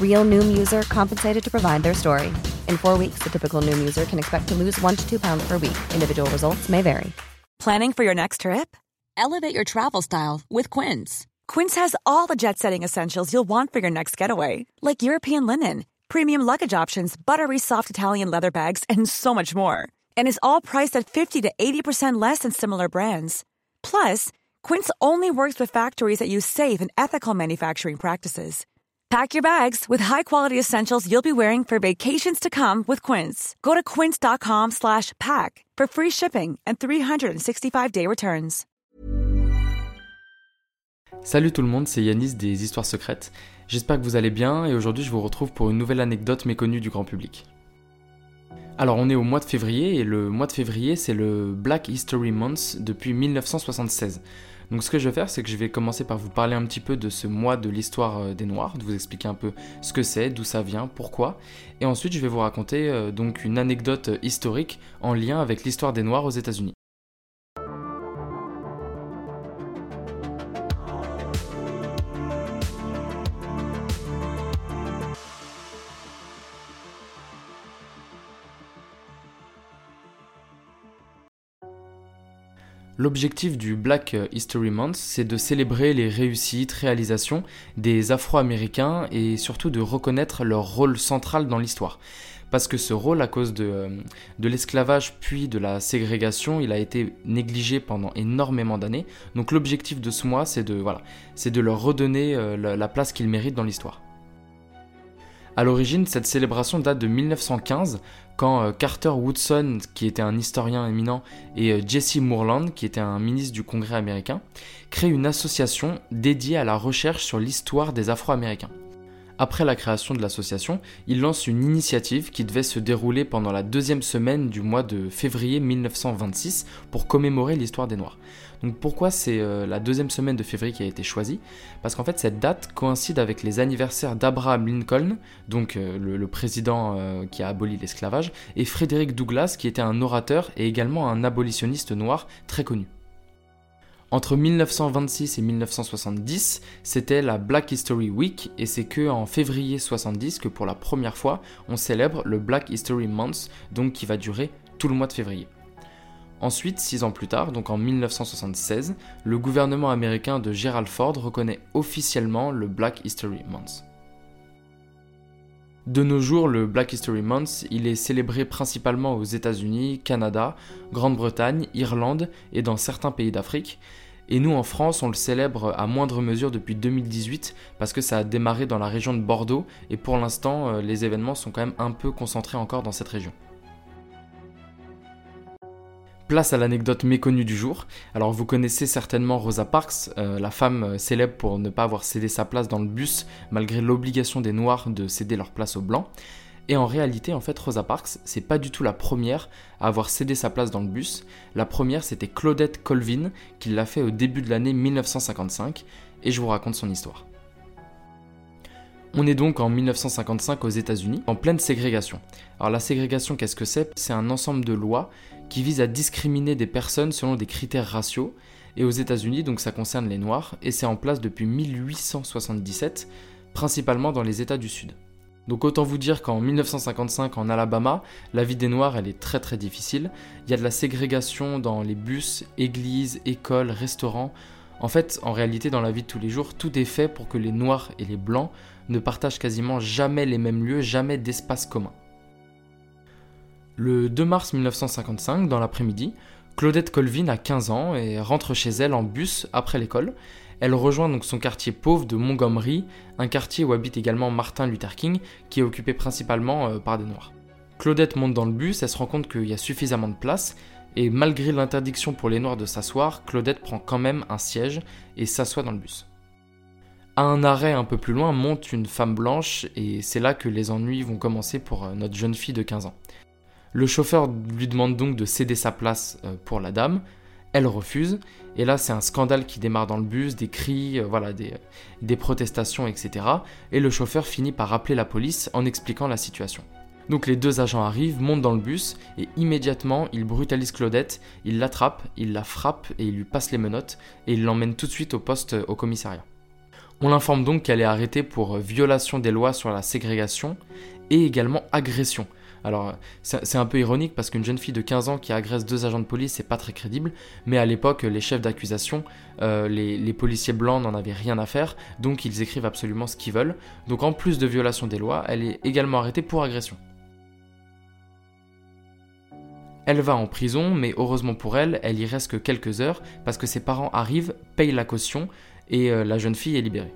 Real Noom user compensated to provide their story. In four weeks, the typical Noom user can expect to lose one to two pounds per week. Individual results may vary. Planning for your next trip? Elevate your travel style with Quince. Quince has all the jet setting essentials you'll want for your next getaway, like European linen, premium luggage options, buttery soft Italian leather bags, and so much more. And is all priced at 50 to 80% less than similar brands. Plus, Quince only works with factories that use safe and ethical manufacturing practices. Pack your bags with high-quality essentials you'll be wearing for vacations to come with Quince. Go to quince.com slash pack for free shipping and 365-day returns. Salut tout le monde, c'est Yanis des Histoires Secrètes. J'espère que vous allez bien et aujourd'hui je vous retrouve pour une nouvelle anecdote méconnue du grand public. Alors on est au mois de février et le mois de février c'est le Black History Month depuis 1976. Donc ce que je vais faire, c'est que je vais commencer par vous parler un petit peu de ce mois de l'histoire euh, des Noirs, de vous expliquer un peu ce que c'est, d'où ça vient, pourquoi, et ensuite je vais vous raconter euh, donc une anecdote historique en lien avec l'histoire des Noirs aux États-Unis. L'objectif du Black History Month, c'est de célébrer les réussites, réalisations des Afro-Américains et surtout de reconnaître leur rôle central dans l'histoire. Parce que ce rôle, à cause de, euh, l'esclavage puis de la ségrégation, il a été négligé pendant énormément d'années. Donc l'objectif de ce mois, c'est de, voilà, de leur redonner euh, la place qu'ils méritent dans l'histoire. À l'origine, cette célébration date de 1915, quand euh, Carter Woodson, qui était un historien éminent, et euh, Jesse Moorland, qui était un ministre du Congrès américain, créent une association dédiée à la recherche sur l'histoire des Afro-Américains. Après la création de l'association, ils lancent une initiative qui devait se dérouler pendant la deuxième semaine du mois de février 1926 pour commémorer l'histoire des Noirs. Donc pourquoi c'est euh, la deuxième semaine de février qui a été choisie? Parce qu'en fait cette date coïncide avec les anniversaires d'Abraham Lincoln, donc euh, le, président euh, qui a aboli l'esclavage, et Frédéric Douglass qui était un orateur et également un abolitionniste noir très connu. Entre 1926 et 1970, c'était la Black History Week et c'est que en février 70 que pour la première fois, on célèbre le Black History Month, donc qui va durer tout le mois de février. Ensuite, six ans plus tard, donc en 1976, le gouvernement américain de Gerald Ford reconnaît officiellement le Black History Month. De nos jours, le Black History Month, il est célébré principalement aux États-Unis, Canada, Grande-Bretagne, Irlande et dans certains pays d'Afrique. Et nous en France, on le célèbre à moindre mesure depuis 2018 parce que ça a démarré dans la région de Bordeaux et pour l'instant, euh, les événements sont quand même un peu concentrés encore dans cette région. Place à l'anecdote méconnue du jour. Alors vous connaissez certainement Rosa Parks, euh, la femme euh, célèbre pour ne pas avoir cédé sa place dans le bus malgré l'obligation des Noirs de céder leur place aux Blancs. Et en réalité, en fait, Rosa Parks, c'est pas du tout la première à avoir cédé sa place dans le bus. La première, c'était Claudette Colvin, qui l'a fait au début de l'année 1955, et je vous raconte son histoire. On est donc en 1955 aux États-Unis, en pleine ségrégation. Alors la ségrégation, qu'est-ce que c'est? C'est un ensemble de lois qui vise à discriminer des personnes selon des critères raciaux. Et aux États-Unis, donc ça concerne les Noirs, et c'est en place depuis 1877, principalement dans les États du Sud. Donc autant vous dire qu'en 1955 en Alabama, la vie des Noirs elle est très très difficile. Il y a de la ségrégation dans les bus, églises, écoles, restaurants. En fait, en réalité, dans la vie de tous les jours, tout est fait pour que les Noirs et les Blancs ne partagent quasiment jamais les mêmes lieux, jamais d'espace commun. Le 2 mars 1955, dans l'après-midi, Claudette Colvin a 15 ans et rentre chez elle en bus après l'école. Elle rejoint donc son quartier pauvre de Montgomery, un quartier où habite également Martin Luther King, qui est occupé principalement euh, par des Noirs. Claudette monte dans le bus, elle se rend compte qu'il y a suffisamment de place, et malgré l'interdiction pour les Noirs de s'asseoir, Claudette prend quand même un siège et s'assoit dans le bus. À un arrêt un peu plus loin monte une femme blanche, et c'est là que les ennuis vont commencer pour euh, notre jeune fille de 15 ans. Le chauffeur lui demande donc de céder sa place euh, pour la dame, elle refuse, et là c'est un scandale qui démarre dans le bus, des cris, euh, voilà, des, des protestations, etc. Et le chauffeur finit par appeler la police en expliquant la situation. Donc les deux agents arrivent, montent dans le bus et immédiatement ils brutalisent Claudette, ils l'attrapent, ils la frappent et ils lui passent les menottes et ils l'emmènent tout de suite au poste au commissariat. On l'informe donc qu'elle est arrêtée pour violation des lois sur la ségrégation et également agression. Alors c'est un peu ironique parce qu'une jeune fille de 15 ans qui agresse deux agents de police c'est pas très crédible, mais à l'époque les chefs d'accusation, euh, les, policiers blancs n'en avaient rien à faire, donc ils écrivent absolument ce qu'ils veulent. Donc en plus de violation des lois, elle est également arrêtée pour agression. Elle va en prison, mais heureusement pour elle, elle y reste que quelques heures parce que ses parents arrivent, payent la caution et euh, la jeune fille est libérée.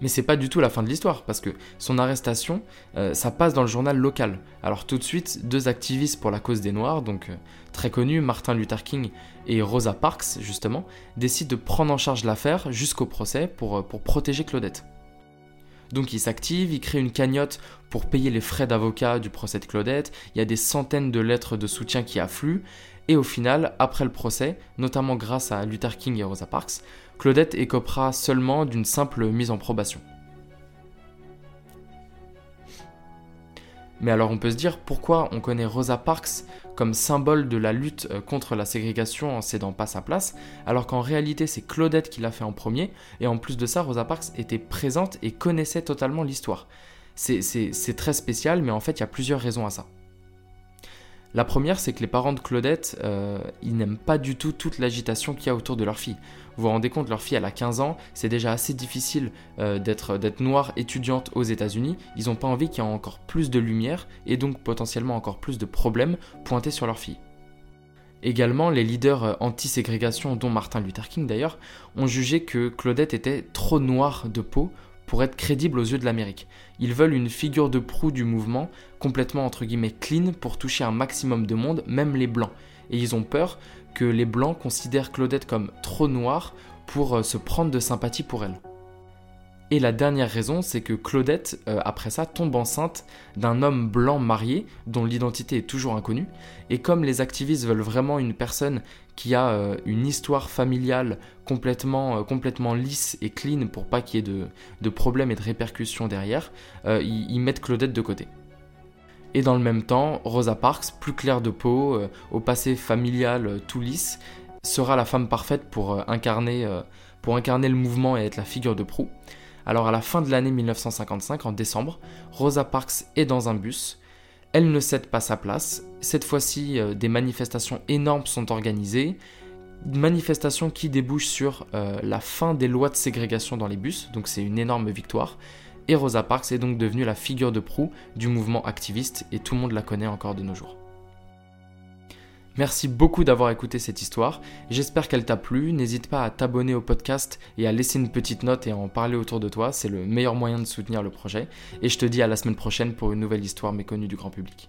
Mais c'est pas du tout la fin de l'histoire, parce que son arrestation, euh, ça passe dans le journal local. Alors tout de suite, deux activistes pour la cause des Noirs, donc euh, très connus, Martin Luther King et Rosa Parks, justement, décident de prendre en charge l'affaire jusqu'au procès pour, pour protéger Claudette. Donc il s'active, il crée une cagnotte pour payer les frais d'avocat du procès de Claudette, il y a des centaines de lettres de soutien qui affluent, et au final, après le procès, notamment grâce à Luther King et Rosa Parks, Claudette écopera seulement d'une simple mise en probation. Mais alors on peut se dire pourquoi on connaît Rosa Parks comme symbole de la lutte euh, contre la ségrégation en cédant pas sa place, alors qu'en réalité c'est Claudette qui l'a fait en premier, et en plus de ça Rosa Parks était présente et connaissait totalement l'histoire. C'est très spécial, mais en fait il y a plusieurs raisons à ça. La première, c'est que les parents de Claudette, euh, ils n'aiment pas du tout toute l'agitation qu'il y a autour de leur fille. Vous vous rendez compte, leur fille, elle a 15 ans, c'est déjà assez difficile euh, d'être noire étudiante aux États-Unis. Ils n'ont pas envie qu'il y ait encore plus de lumière et donc potentiellement encore plus de problèmes pointés sur leur fille. Également, les leaders euh, anti-ségrégation, dont Martin Luther King d'ailleurs, ont jugé que Claudette était trop noire de peau pour être crédible aux yeux de l'Amérique. Ils veulent une figure de proue du mouvement, complètement entre guillemets clean, pour toucher un maximum de monde, même les blancs. Et ils ont peur que les blancs considèrent Claudette comme trop noire pour euh, se prendre de sympathie pour elle. Et la dernière raison, c'est que Claudette, euh, après ça, tombe enceinte d'un homme blanc marié, dont l'identité est toujours inconnue. Et comme les activistes veulent vraiment une personne qui a euh, une histoire familiale complètement, euh, complètement lisse et clean pour pas qu'il y ait de, problèmes et de répercussions derrière, ils, mettent Claudette de côté. Et dans le même temps, Rosa Parks, plus claire de peau, au passé familial tout lisse, sera la femme parfaite pour incarner, pour incarner le mouvement et être la figure de proue. Alors à la fin de l'année 1955, en décembre, Rosa Parks est dans un bus. Elle ne cède pas sa place. Cette fois-ci, euh, des manifestations énormes sont organisées. Manifestations qui débouchent sur euh, la fin des lois de ségrégation dans les bus, donc c'est une énorme victoire. Et Rosa Parks est donc devenue la figure de proue du mouvement activiste et tout le monde la connaît encore de nos jours. Merci beaucoup d'avoir écouté cette histoire. J'espère qu'elle t'a plu. N'hésite pas à t'abonner au podcast et à laisser une petite note et à en parler autour de toi. C'est le meilleur moyen de soutenir le projet. Et je te dis à la semaine prochaine pour une nouvelle histoire méconnue du grand public.